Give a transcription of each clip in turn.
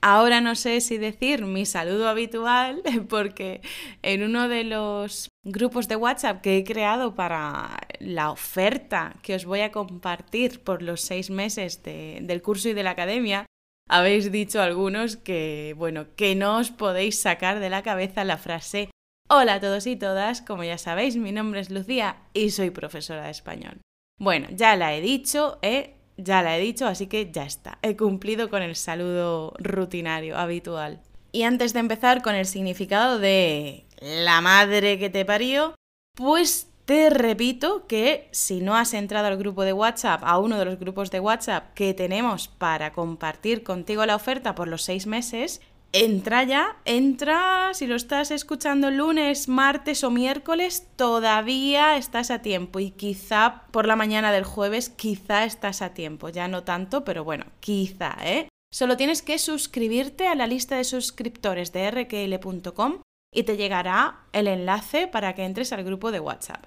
Ahora no sé si decir mi saludo habitual porque en uno de los grupos de WhatsApp que he creado para la oferta que os voy a compartir por los seis meses del curso y de la academia, habéis dicho algunos que, bueno, que no os podéis sacar de la cabeza la frase Hola a todos y todas, como ya sabéis, mi nombre es Lucía y soy profesora de español. Bueno, ya la he dicho, ¿eh? Ya la he dicho, así que ya está. He cumplido con el saludo rutinario, habitual. Y antes de empezar con el significado de la madre que te parió, pues te repito que si no has entrado al grupo de WhatsApp, a uno de los grupos de WhatsApp que tenemos para compartir contigo la oferta por los seis meses, entra ya, entra, si lo estás escuchando lunes, martes o miércoles, todavía estás a tiempo y quizá por la mañana del jueves, quizá estás a tiempo, ya no tanto, pero bueno, quizá, ¿eh? Solo tienes que suscribirte a la lista de suscriptores de rkl.com y te llegará el enlace para que entres al grupo de WhatsApp.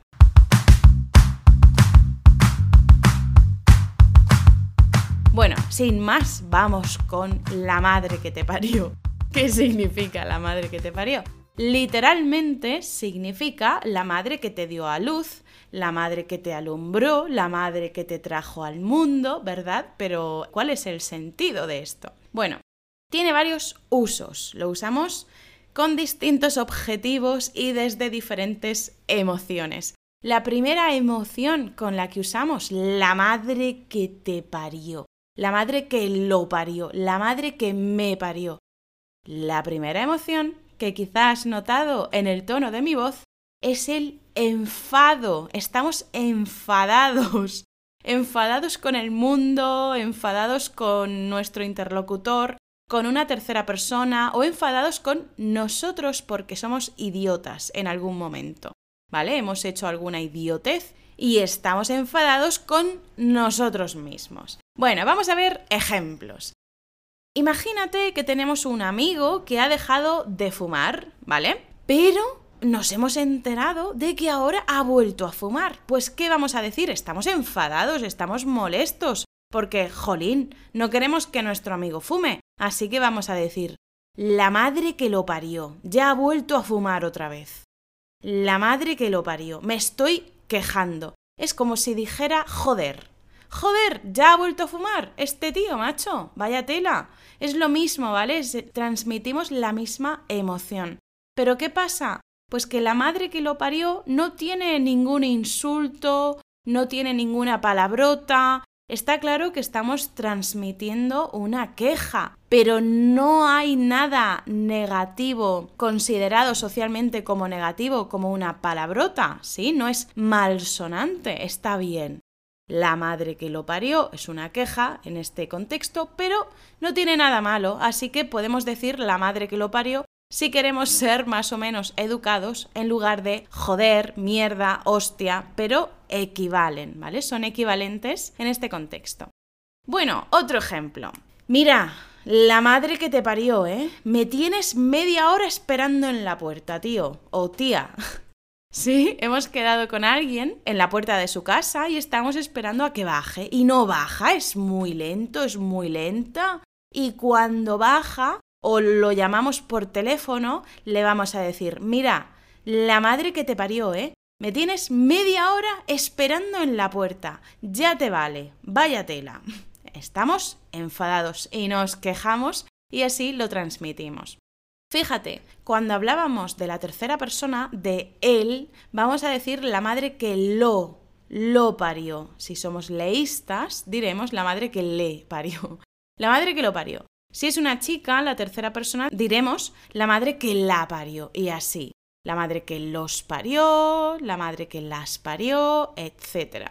Bueno, sin más, vamos con la madre que te parió. ¿Qué significa la madre que te parió? Literalmente significa la madre que te dio a luz, la madre que te alumbró, la madre que te trajo al mundo, ¿verdad? Pero ¿cuál es el sentido de esto? Bueno, tiene varios usos. Lo usamos con distintos objetivos y desde diferentes emociones. La primera emoción con la que usamos, la madre que te parió, la madre que lo parió, la madre que me parió. La primera emoción que quizás has notado en el tono de mi voz es el enfado. Estamos enfadados. Enfadados con el mundo, enfadados con nuestro interlocutor, con una tercera persona o enfadados con nosotros porque somos idiotas en algún momento. ¿Vale? Hemos hecho alguna idiotez y estamos enfadados con nosotros mismos. Bueno, vamos a ver ejemplos. Imagínate que tenemos un amigo que ha dejado de fumar, ¿vale? Pero nos hemos enterado de que ahora ha vuelto a fumar. Pues, ¿qué vamos a decir? Estamos enfadados, estamos molestos, porque, jolín, no queremos que nuestro amigo fume. Así que vamos a decir, la madre que lo parió, ya ha vuelto a fumar otra vez. La madre que lo parió, me estoy quejando. Es como si dijera, joder, joder, ya ha vuelto a fumar este tío, macho, vaya tela. Es lo mismo, ¿vale? Transmitimos la misma emoción. Pero ¿qué pasa? Pues que la madre que lo parió no tiene ningún insulto, no tiene ninguna palabrota, está claro que estamos transmitiendo una queja, pero no hay nada negativo considerado socialmente como negativo, como una palabrota, ¿sí? No es malsonante, está bien. La madre que lo parió es una queja en este contexto, pero no tiene nada malo, así que podemos decir la madre que lo parió si queremos ser más o menos educados en lugar de joder, mierda, hostia, pero equivalen, ¿vale? Son equivalentes en este contexto. Bueno, otro ejemplo. Mira, la madre que te parió, ¿eh? Me tienes media hora esperando en la puerta, tío o tía. Sí, hemos quedado con alguien en la puerta de su casa y estamos esperando a que baje. Y no baja, es muy lento, es muy lenta. Y cuando baja, o lo llamamos por teléfono, le vamos a decir, mira, la madre que te parió, ¿eh? Me tienes media hora esperando en la puerta. Ya te vale, vaya tela. Estamos enfadados y nos quejamos y así lo transmitimos. Fíjate, cuando hablábamos de la tercera persona, de él, vamos a decir la madre que lo, lo parió. Si somos leístas, diremos la madre que le parió. La madre que lo parió. Si es una chica, la tercera persona, diremos la madre que la parió. Y así. La madre que los parió, la madre que las parió, etc.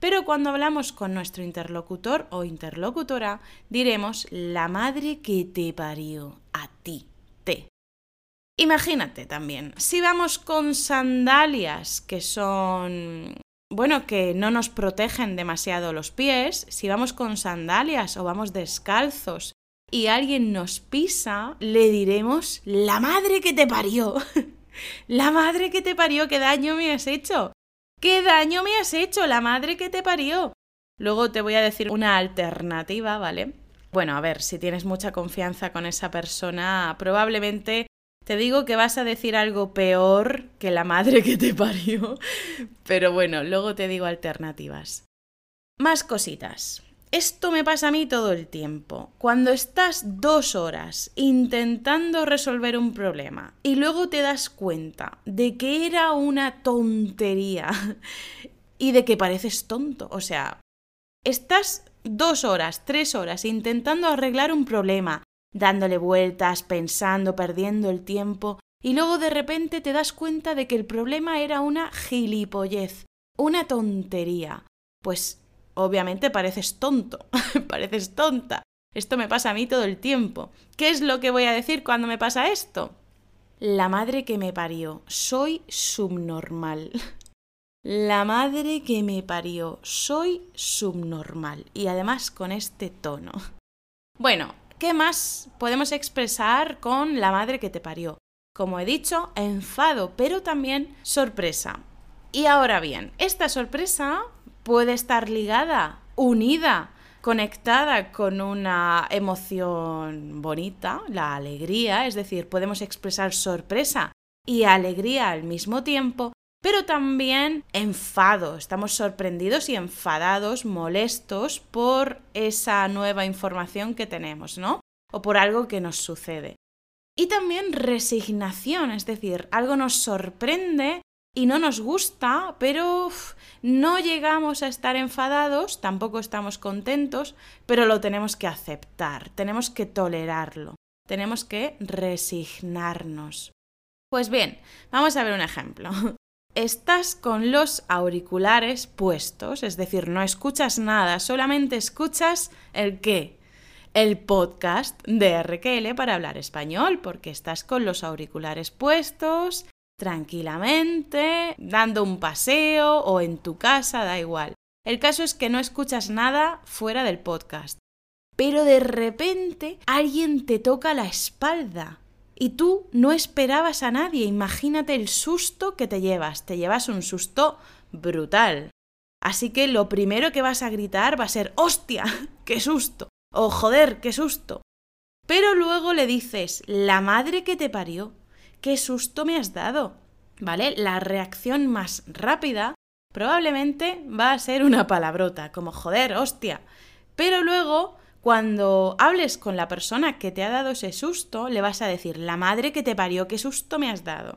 Pero cuando hablamos con nuestro interlocutor o interlocutora, diremos la madre que te parió a ti. Imagínate también, si vamos con sandalias que son, bueno, que no nos protegen demasiado los pies, si vamos con sandalias o vamos descalzos y alguien nos pisa, le diremos, la madre que te parió. la madre que te parió, ¿qué daño me has hecho? ¿Qué daño me has hecho, la madre que te parió? Luego te voy a decir una alternativa, ¿vale? Bueno, a ver, si tienes mucha confianza con esa persona, probablemente te digo que vas a decir algo peor que la madre que te parió, pero bueno, luego te digo alternativas. Más cositas. Esto me pasa a mí todo el tiempo. Cuando estás dos horas intentando resolver un problema y luego te das cuenta de que era una tontería y de que pareces tonto. O sea, estás dos horas, tres horas intentando arreglar un problema, dándole vueltas, pensando, perdiendo el tiempo, y luego de repente te das cuenta de que el problema era una gilipollez, una tontería. Pues obviamente pareces tonto, pareces tonta. Esto me pasa a mí todo el tiempo. ¿Qué es lo que voy a decir cuando me pasa esto? La madre que me parió, soy subnormal. La madre que me parió, soy subnormal. Y además con este tono. Bueno, ¿qué más podemos expresar con la madre que te parió? Como he dicho, enfado, pero también sorpresa. Y ahora bien, esta sorpresa puede estar ligada, unida, conectada con una emoción bonita, la alegría, es decir, podemos expresar sorpresa y alegría al mismo tiempo, pero también enfado, estamos sorprendidos y enfadados, molestos por esa nueva información que tenemos, ¿no? O por algo que nos sucede. Y también resignación, es decir, algo nos sorprende y no nos gusta, pero no llegamos a estar enfadados, tampoco estamos contentos, pero lo tenemos que aceptar, tenemos que tolerarlo, tenemos que resignarnos. Pues bien, vamos a ver un ejemplo. Estás con los auriculares puestos, es decir, no escuchas nada, solamente escuchas el qué, el podcast de RQL para hablar español, porque estás con los auriculares puestos, tranquilamente, dando un paseo o en tu casa, da igual. El caso es que no escuchas nada fuera del podcast. Pero de repente alguien te toca la espalda y tú no esperabas a nadie. Imagínate el susto que te llevas. Te llevas un susto brutal. Así que lo primero que vas a gritar va a ser ¡Hostia! ¡Qué susto! o joder, qué susto. Pero luego le dices, la madre que te parió, qué susto me has dado. ¿Vale? La reacción más rápida probablemente va a ser una palabrota, como joder, hostia. Pero luego, cuando hables con la persona que te ha dado ese susto, le vas a decir, la madre que te parió, qué susto me has dado.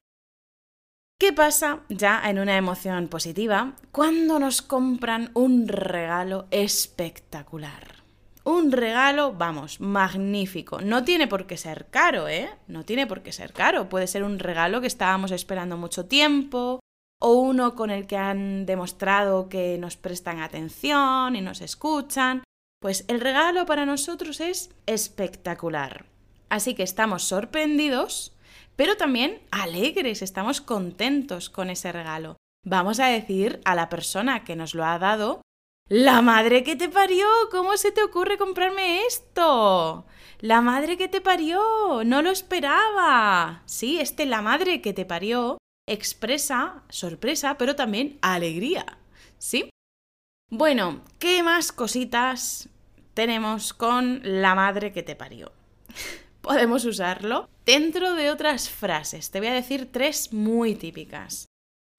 ¿Qué pasa ya en una emoción positiva cuando nos compran un regalo espectacular? Un regalo, vamos, magnífico. No tiene por qué ser caro, ¿eh? No tiene por qué ser caro. Puede ser un regalo que estábamos esperando mucho tiempo o uno con el que han demostrado que nos prestan atención y nos escuchan. Pues el regalo para nosotros es espectacular. Así que estamos sorprendidos, pero también alegres, estamos contentos con ese regalo. Vamos a decir a la persona que nos lo ha dado la madre que te parió, ¿cómo se te ocurre comprarme esto? La madre que te parió, no lo esperaba. Sí, este la madre que te parió expresa sorpresa, pero también alegría. ¿Sí? Bueno, ¿qué más cositas tenemos con la madre que te parió? Podemos usarlo dentro de otras frases. Te voy a decir tres muy típicas.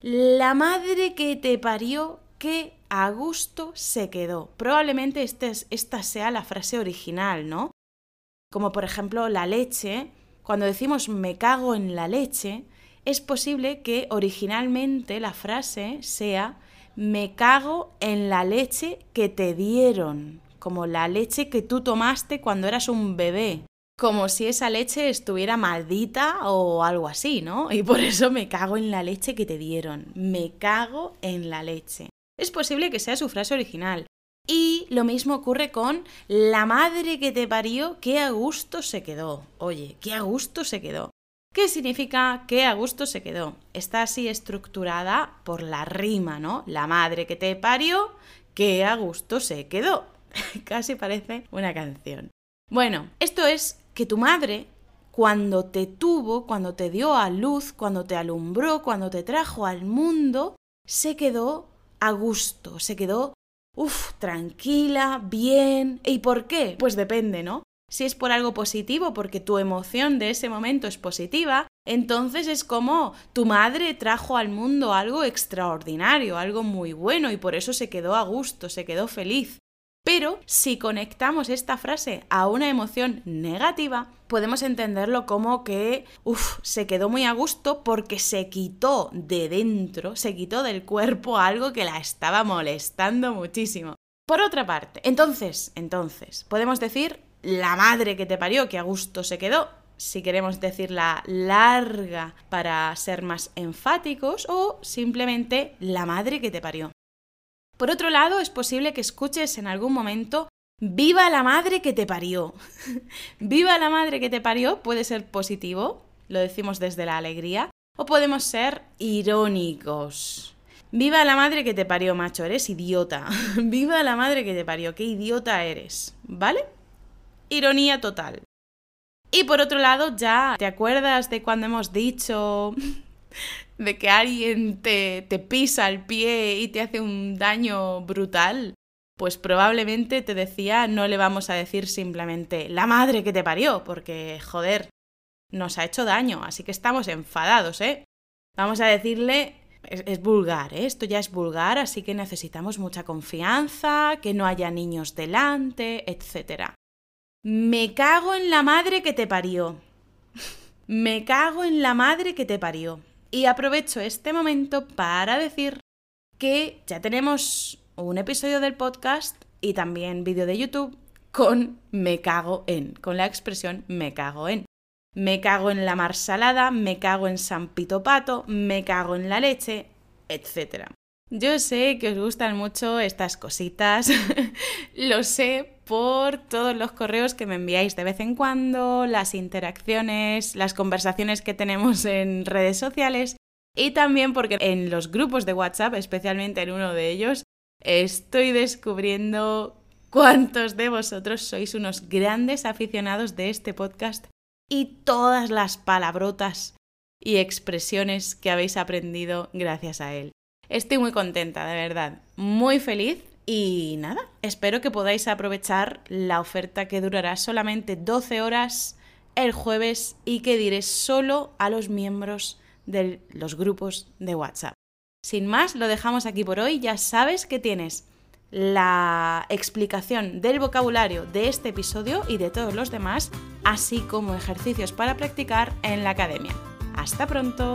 La madre que te parió que a gusto se quedó. Probablemente este esta sea la frase original, ¿no? Como por ejemplo la leche. Cuando decimos me cago en la leche, es posible que originalmente la frase sea me cago en la leche que te dieron, como la leche que tú tomaste cuando eras un bebé, como si esa leche estuviera maldita o algo así, ¿no? Y por eso me cago en la leche que te dieron, me cago en la leche es posible que sea su frase original. Y lo mismo ocurre con la madre que te parió, qué a gusto se quedó. Oye, qué a gusto se quedó. ¿Qué significa qué a gusto se quedó? Está así estructurada por la rima, ¿no? La madre que te parió, qué a gusto se quedó. Casi parece una canción. Bueno, esto es que tu madre, cuando te tuvo, cuando te dio a luz, cuando te alumbró, cuando te trajo al mundo, se quedó a gusto, se quedó uff, tranquila, bien. ¿Y por qué? Pues depende, ¿no? Si es por algo positivo, porque tu emoción de ese momento es positiva, entonces es como tu madre trajo al mundo algo extraordinario, algo muy bueno y por eso se quedó a gusto, se quedó feliz. Pero si conectamos esta frase a una emoción negativa, podemos entenderlo como que, uff, se quedó muy a gusto porque se quitó de dentro, se quitó del cuerpo algo que la estaba molestando muchísimo. Por otra parte, entonces, entonces, podemos decir la madre que te parió, que a gusto se quedó, si queremos decirla larga para ser más enfáticos, o simplemente la madre que te parió. Por otro lado, es posible que escuches en algún momento Viva la madre que te parió. Viva la madre que te parió puede ser positivo, lo decimos desde la alegría, o podemos ser irónicos. Viva la madre que te parió, macho, eres idiota. Viva la madre que te parió, qué idiota eres. ¿Vale? Ironía total. Y por otro lado, ya, ¿te acuerdas de cuando hemos dicho de que alguien te, te pisa el pie y te hace un daño brutal, pues probablemente te decía no le vamos a decir simplemente la madre que te parió, porque joder, nos ha hecho daño, así que estamos enfadados, ¿eh? Vamos a decirle, es, vulgar, ¿eh? esto ya es vulgar, así que necesitamos mucha confianza, que no haya niños delante, etc. Me cago en la madre que te parió. Me cago en la madre que te parió. Y aprovecho este momento para decir que ya tenemos un episodio del podcast y también vídeo de YouTube con me cago en, con la expresión me cago en. Me cago en la mar salada, me cago en San Pito Pato, me cago en la leche, etc. Yo sé que os gustan mucho estas cositas, lo sé por todos los correos que me enviáis de vez en cuando, las interacciones, las conversaciones que tenemos en redes sociales y también porque en los grupos de WhatsApp, especialmente en uno de ellos, estoy descubriendo cuántos de vosotros sois unos grandes aficionados de este podcast y todas las palabrotas y expresiones que habéis aprendido gracias a él. Estoy muy contenta, de verdad, muy feliz y nada, espero que podáis aprovechar la oferta que durará solamente 12 horas el jueves y que diré solo a los miembros de los grupos de WhatsApp. Sin más, lo dejamos aquí por hoy. Ya sabes que tienes la explicación del vocabulario de este episodio y de todos los demás, así como ejercicios para practicar en la academia. Hasta pronto.